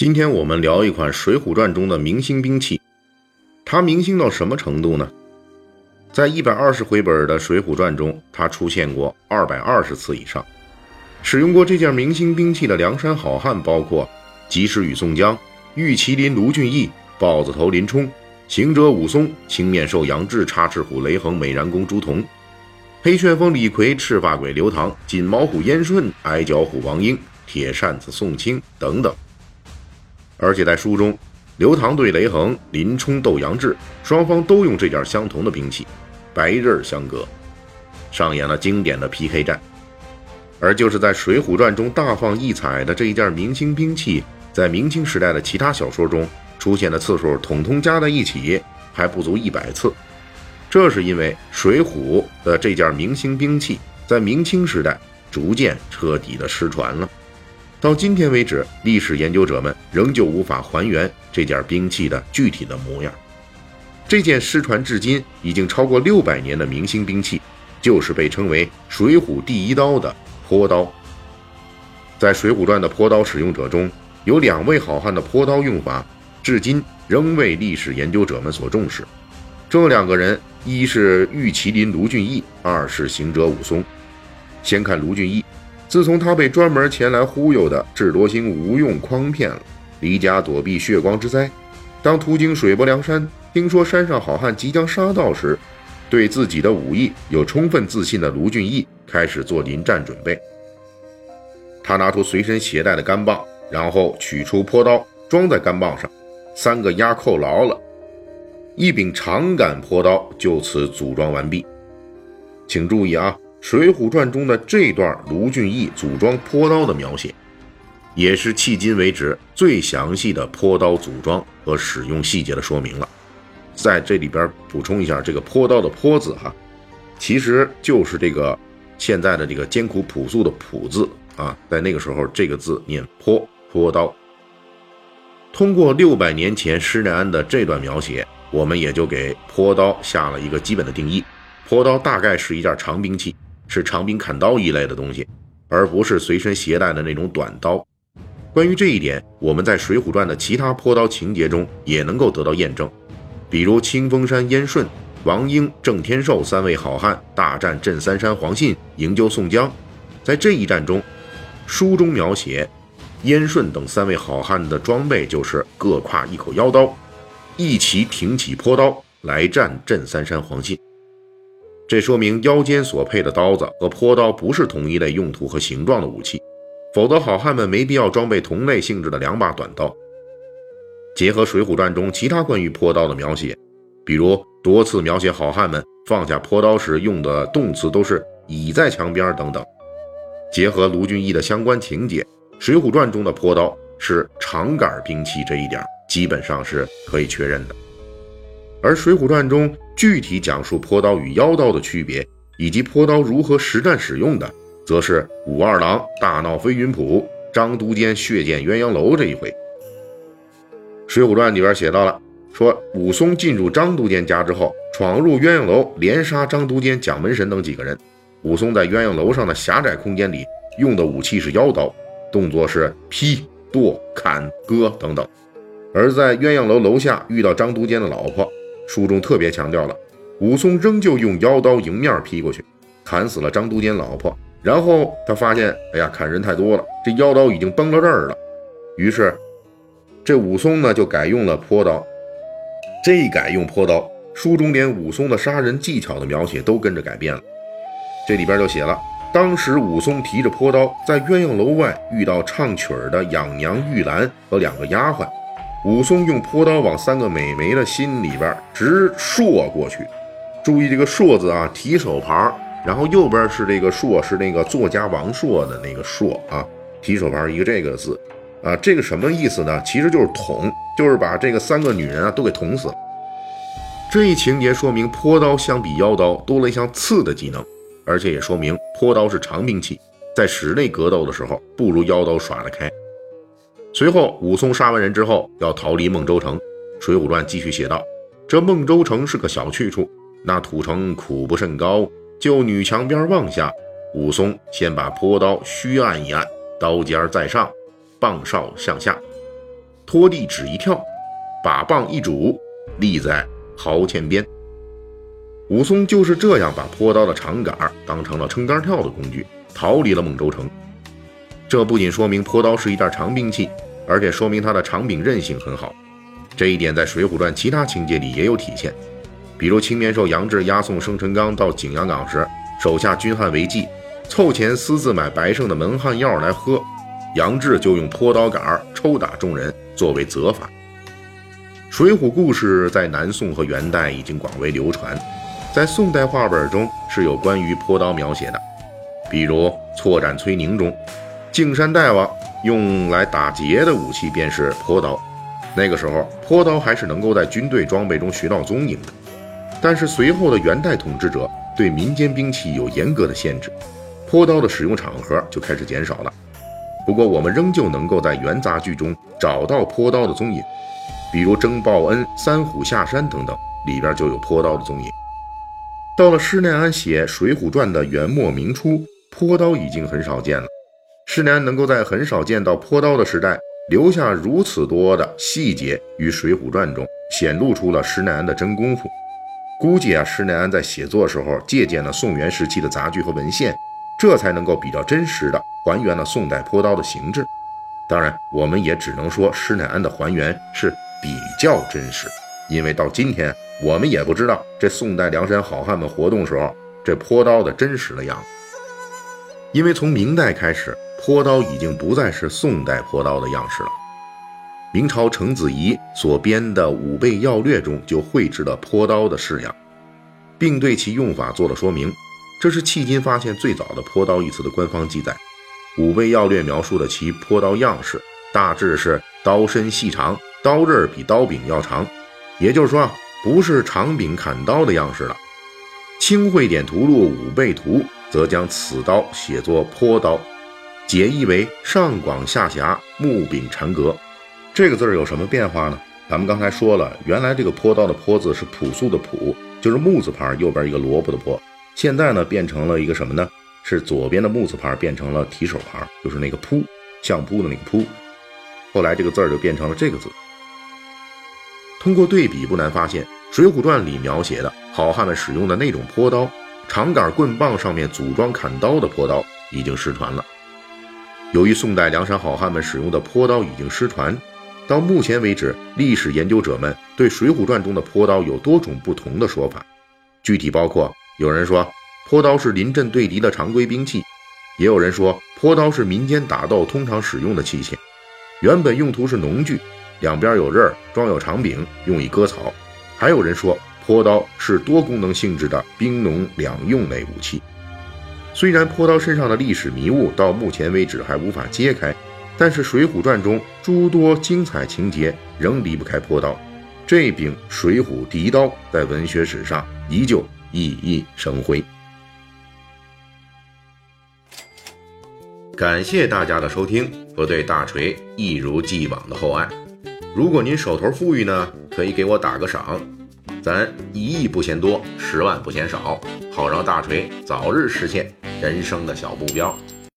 今天我们聊一款《水浒传》中的明星兵器，它明星到什么程度呢？在一百二十回本的《水浒传》中，它出现过二百二十次以上。使用过这件明星兵器的梁山好汉包括及时雨宋江、玉麒麟卢俊义、豹子头林冲、行者武松、青面兽杨志、插翅虎雷横、美髯公朱仝、黑旋风李逵、赤发鬼刘唐、锦毛虎燕顺、矮脚虎王英、铁扇子宋清等等。而且在书中，刘唐对雷横、林冲斗杨志，双方都用这件相同的兵器，白刃相隔，上演了经典的 PK 战。而就是在《水浒传》中大放异彩的这一件明星兵器，在明清时代的其他小说中出现的次数，统统加在一起还不足一百次。这是因为《水浒》的这件明星兵器在明清时代逐渐彻底的失传了。到今天为止，历史研究者们仍旧无法还原这件兵器的具体的模样。这件失传至今已经超过六百年的明星兵器，就是被称为“水浒第一刀”的坡刀。在《水浒传》的坡刀使用者中，有两位好汉的坡刀用法，至今仍为历史研究者们所重视。这两个人，一是玉麒麟卢俊义，二是行者武松。先看卢俊义。自从他被专门前来忽悠的智多星吴用诓骗了，离家躲避血光之灾，当途经水泊梁山，听说山上好汉即将杀到时，对自己的武艺有充分自信的卢俊义开始做临战准备。他拿出随身携带的杆棒，然后取出坡刀装在杆棒上，三个压扣牢了，一柄长杆坡刀就此组装完毕。请注意啊！《水浒传》中的这段卢俊义组装坡刀的描写，也是迄今为止最详细的坡刀组装和使用细节的说明了。在这里边补充一下，这个坡刀的“坡”字哈，其实就是这个现在的这个艰苦朴素的“朴”字啊，在那个时候这个字念“坡”坡刀。通过六百年前施耐庵的这段描写，我们也就给坡刀下了一个基本的定义：坡刀大概是一件长兵器。是长柄砍刀一类的东西，而不是随身携带的那种短刀。关于这一点，我们在《水浒传》的其他坡刀情节中也能够得到验证。比如清风山燕顺、王英、郑天寿三位好汉大战镇三山黄信，营救宋江。在这一战中，书中描写燕顺等三位好汉的装备就是各挎一口腰刀，一齐挺起坡刀来战镇三山黄信。这说明腰间所配的刀子和坡刀不是同一类用途和形状的武器，否则好汉们没必要装备同类性质的两把短刀。结合《水浒传》中其他关于坡刀的描写，比如多次描写好汉们放下坡刀时用的动词都是倚在墙边等等，结合卢俊义的相关情节，《水浒传》中的坡刀是长杆兵器这一点基本上是可以确认的。而《水浒传》中具体讲述坡刀与腰刀的区别，以及坡刀如何实战使用的，则是武二郎大闹飞云浦、张都监血溅鸳鸯楼这一回。《水浒传》里边写到了，说武松进入张都监家之后，闯入鸳鸯楼，连杀张都监蒋门神等几个人。武松在鸳鸯楼上的狭窄空间里用的武器是腰刀，动作是劈、剁、砍、割等等。而在鸳鸯楼楼下遇到张都监的老婆。书中特别强调了，武松仍旧用腰刀迎面劈过去，砍死了张都监老婆。然后他发现，哎呀，砍人太多了，这腰刀已经崩到这儿了。于是，这武松呢就改用了坡刀。这一改用坡刀，书中连武松的杀人技巧的描写都跟着改变了。这里边就写了，当时武松提着坡刀在鸳鸯楼外遇到唱曲儿的养娘玉兰和两个丫鬟。武松用坡刀往三个美眉的心里边直搠过去，注意这个“搠”字啊，提手旁，然后右边是这个“搠”，是那个作家王朔的那个“朔”啊，提手旁一个这个字。啊，这个什么意思呢？其实就是捅，就是把这个三个女人啊都给捅死了。这一情节说明坡刀相比腰刀多了一项刺的技能，而且也说明坡刀是长兵器，在室内格斗的时候不如腰刀耍得开。随后，武松杀完人之后要逃离孟州城，《水浒传》继续写道：这孟州城是个小去处，那土城苦不甚高，就女墙边望下，武松先把坡刀虚按一按，刀尖在上，棒梢向下，拖地只一跳，把棒一拄，立在。壕前边，武松就是这样把坡刀的长杆当成了撑杆跳的工具，逃离了孟州城。这不仅说明坡刀是一件长兵器，而且说明他的长柄韧性很好。这一点在《水浒传》其他情节里也有体现，比如青面兽杨志押送生辰纲到景阳冈时，手下军汉违纪，凑钱私自买白胜的门汉药来喝，杨志就用泼刀杆抽打众人作为责罚。水浒故事在南宋和元代已经广为流传，在宋代话本中是有关于泼刀描写的，比如《错斩崔宁》中，敬山大王用来打劫的武器便是坡刀。那个时候，坡刀还是能够在军队装备中寻到踪影的。但是随后的元代统治者对民间兵器有严格的限制，坡刀的使用场合就开始减少了。不过，我们仍旧能够在元杂剧中找到坡刀的踪影。比如征报恩、三虎下山等等，里边就有坡刀的踪影。到了施耐庵写《水浒传》的元末明初，坡刀已经很少见了。施耐庵能够在很少见到坡刀的时代留下如此多的细节于《水浒传》中，显露出了施耐庵的真功夫。估计啊，施耐庵在写作时候借鉴了宋元时期的杂剧和文献，这才能够比较真实的还原了宋代坡刀的形制。当然，我们也只能说施耐庵的还原是。比较真实，因为到今天我们也不知道这宋代梁山好汉们活动时候这坡刀的真实的样子。因为从明代开始，坡刀已经不再是宋代坡刀的样式了。明朝程子仪所编的《武备要略》中就绘制了坡刀的式样，并对其用法做了说明。这是迄今发现最早的“坡刀”一词的官方记载。《武备要略》描述的其坡刀样式，大致是刀身细长。刀刃比刀柄要长，也就是说啊，不是长柄砍刀的样式了。《清会典图录武备图》则将此刀写作坡刀，解译为上广下狭，木柄缠格。这个字有什么变化呢？咱们刚才说了，原来这个坡刀的坡字是朴素的朴，就是木字旁右边一个萝卜的坡。现在呢，变成了一个什么呢？是左边的木字旁变成了提手旁，就是那个扑，相扑的那个扑。后来这个字就变成了这个字。通过对比，不难发现，《水浒传》里描写的好汉们使用的那种坡刀，长杆棍棒上面组装砍刀的坡刀，已经失传了。由于宋代梁山好汉们使用的坡刀已经失传，到目前为止，历史研究者们对《水浒传》中的坡刀有多种不同的说法。具体包括：有人说坡刀是临阵对敌的常规兵器；也有人说坡刀是民间打斗通常使用的器械，原本用途是农具。两边有刃，装有长柄，用以割草。还有人说，坡刀是多功能性质的兵农两用类武器。虽然坡刀身上的历史迷雾到目前为止还无法揭开，但是《水浒传》中诸多精彩情节仍离不开坡刀。这柄水浒敌刀在文学史上依旧熠熠生辉。感谢大家的收听和对大锤一如既往的厚爱。如果您手头富裕呢，可以给我打个赏，咱一亿不嫌多，十万不嫌少，好让大锤早日实现人生的小目标。